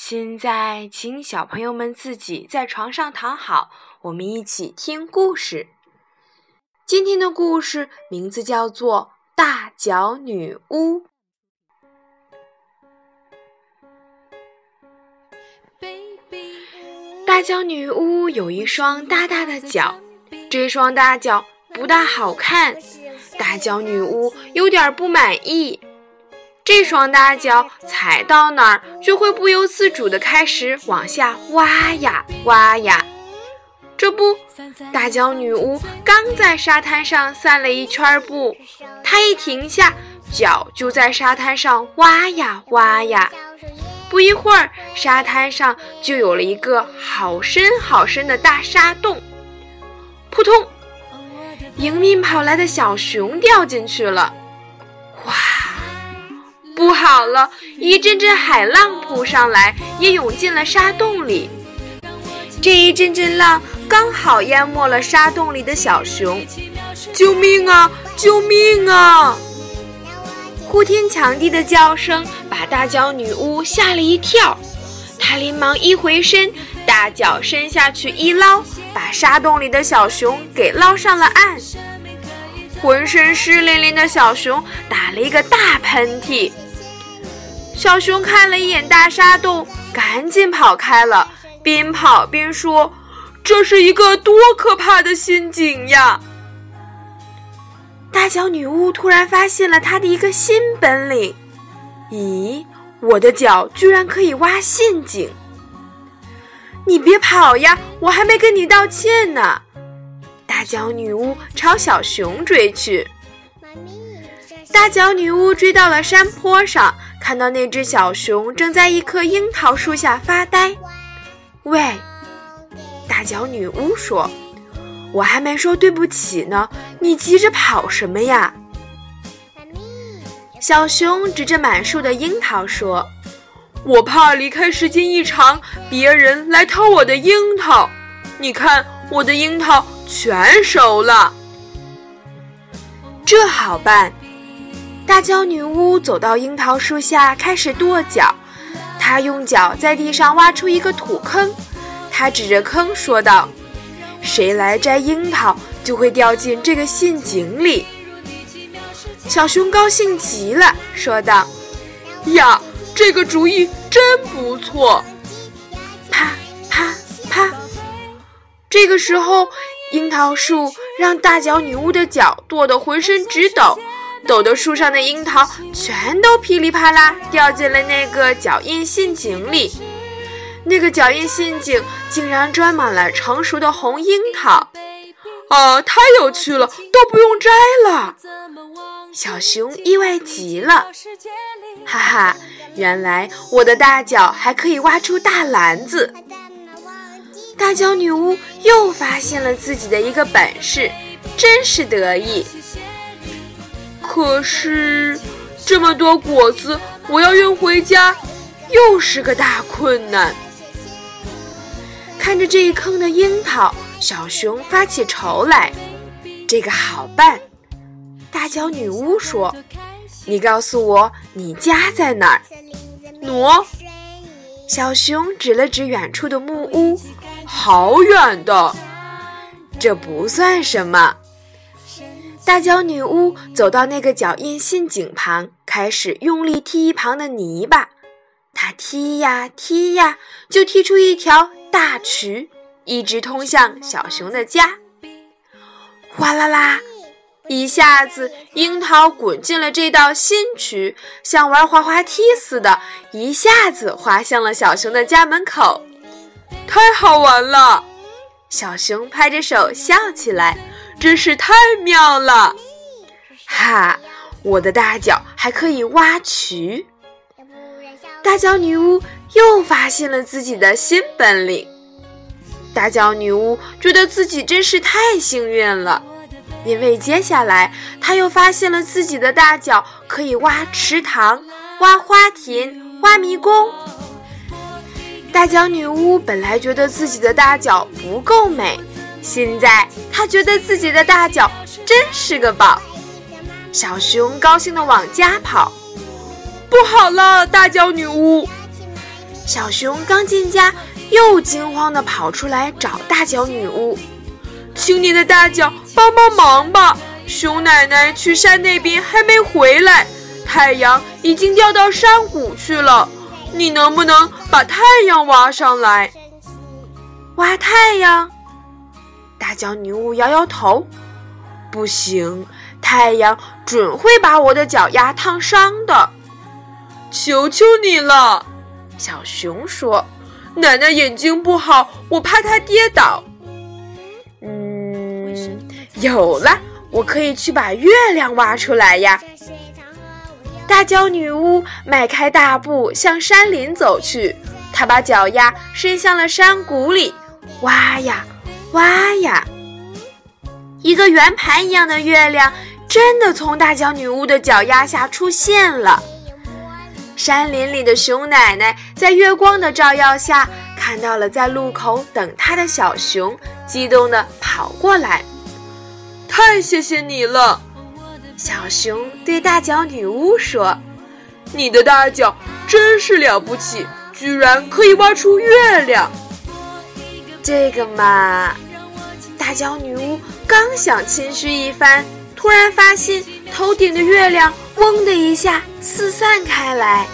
现在，请小朋友们自己在床上躺好，我们一起听故事。今天的故事名字叫做《大脚女巫》。大脚女巫有一双大大的脚，这双大脚不大好看，大脚女巫有点不满意。这双大脚踩到哪儿，就会不由自主地开始往下挖呀挖呀。这不，大脚女巫刚在沙滩上散了一圈步，她一停下，脚就在沙滩上挖呀挖呀。不一会儿，沙滩上就有了一个好深好深的大沙洞。扑通！迎面跑来的小熊掉进去了。不好了！一阵阵海浪扑上来，也涌进了沙洞里。这一阵阵浪刚好淹没了沙洞里的小熊。救命啊！救命啊！呼天抢地的叫声把大脚女巫吓了一跳。她连忙一回身，大脚伸下去一捞，把沙洞里的小熊给捞上了岸。浑身湿淋淋的小熊打了一个大喷嚏。小熊看了一眼大沙洞，赶紧跑开了，边跑边说：“这是一个多可怕的陷阱呀！”大脚女巫突然发现了她的一个新本领。咦，我的脚居然可以挖陷阱！你别跑呀，我还没跟你道歉呢！大脚女巫朝小熊追去。大脚女巫追到了山坡上。看到那只小熊正在一棵樱桃树下发呆。喂，大脚女巫说：“我还没说对不起呢，你急着跑什么呀？”小熊指着满树的樱桃说：“我怕离开时间一长，别人来偷我的樱桃。你看，我的樱桃全熟了。这好办。”大脚女巫走到樱桃树下，开始跺脚。她用脚在地上挖出一个土坑，她指着坑说道：“谁来摘樱桃，就会掉进这个陷阱里。”小熊高兴极了，说道：“呀，这个主意真不错！”啪啪啪！这个时候，樱桃树让大脚女巫的脚跺得浑身直抖。抖得树上的樱桃全都噼里啪啦掉进了那个脚印陷阱里，那个脚印陷阱竟然装满了成熟的红樱桃，啊，太有趣了，都不用摘了。小熊意外极了，哈哈，原来我的大脚还可以挖出大篮子。大脚女巫又发现了自己的一个本事，真是得意。可是，这么多果子，我要运回家，又是个大困难。看着这一坑的樱桃，小熊发起愁来。这个好办，大脚女巫说：“你告诉我，你家在哪儿？”喏，小熊指了指远处的木屋，好远的。这不算什么。大脚女巫走到那个脚印陷阱旁，开始用力踢一旁的泥巴。她踢呀踢呀，就踢出一条大渠，一直通向小熊的家。哗啦啦，一下子樱桃滚进了这道新渠，像玩滑滑梯似的，一下子滑向了小熊的家门口。太好玩了！小熊拍着手笑起来。真是太妙了，哈！我的大脚还可以挖渠。大脚女巫又发现了自己的新本领。大脚女巫觉得自己真是太幸运了，因为接下来她又发现了自己的大脚可以挖池塘、挖花田、挖迷宫。大脚女巫本来觉得自己的大脚不够美，现在他觉得自己的大脚真是个宝。小熊高兴地往家跑。不好了，大脚女巫！小熊刚进家。又惊慌地跑出来找大脚女巫，请你的大脚帮帮忙吧！熊奶奶去山那边还没回来，太阳已经掉到山谷去了。你能不能把太阳挖上来？挖太阳？大脚女巫摇摇头，不行，太阳准会把我的脚丫烫伤的。求求你了，小熊说。奶奶眼睛不好，我怕她跌倒。嗯，有了，我可以去把月亮挖出来呀！大脚女巫迈开大步向山林走去，她把脚丫伸向了山谷里，挖呀挖呀，一个圆盘一样的月亮真的从大脚女巫的脚丫下出现了。山林里的熊奶奶在月光的照耀下，看到了在路口等她的小熊，激动地跑过来。太谢谢你了，小熊对大脚女巫说：“你的大脚真是了不起，居然可以挖出月亮。”这个嘛，大脚女巫刚想谦虚一番，突然发现头顶的月亮。嗡的一下四散开来，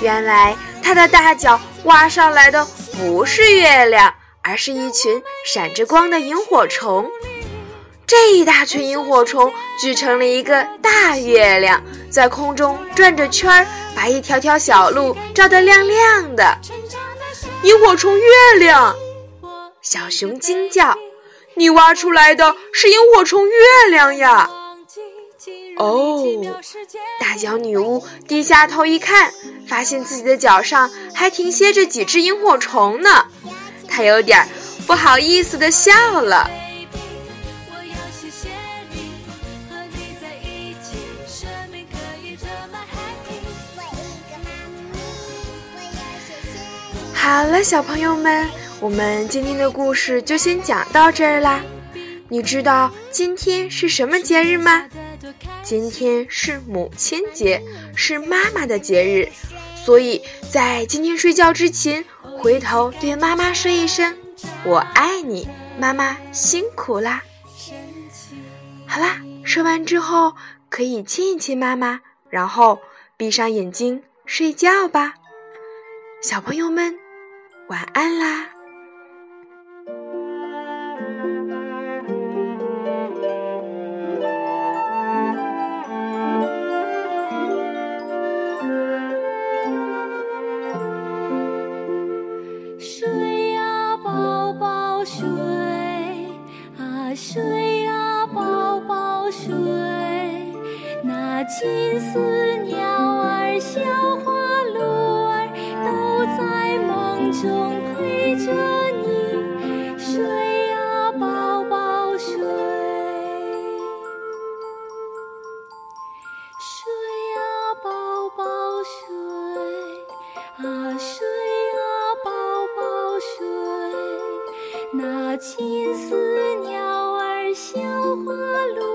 原来她的大脚挖上来的不是月亮，而是一群闪着光的萤火虫。这一大群萤火虫聚成了一个大月亮，在空中转着圈儿，把一条条小路照得亮亮的。萤火虫月亮，小熊惊叫：“你挖出来的是萤火虫月亮呀！”哦，大脚女巫低下头一看，发现自己的脚上还停歇着几只萤火虫呢，她有点不好意思的笑了。好了，小朋友们，我们今天的故事就先讲到这儿啦。你知道今天是什么节日吗？今天是母亲节，是妈妈的节日，所以在今天睡觉之前，回头对妈妈说一声“我爱你”，妈妈辛苦啦。好啦，说完之后可以亲一亲妈妈，然后闭上眼睛睡觉吧，小朋友们，晚安啦。中陪着你睡呀，宝宝睡，睡呀，宝宝睡，啊睡呀，宝宝睡，那金丝鸟儿、小花鹿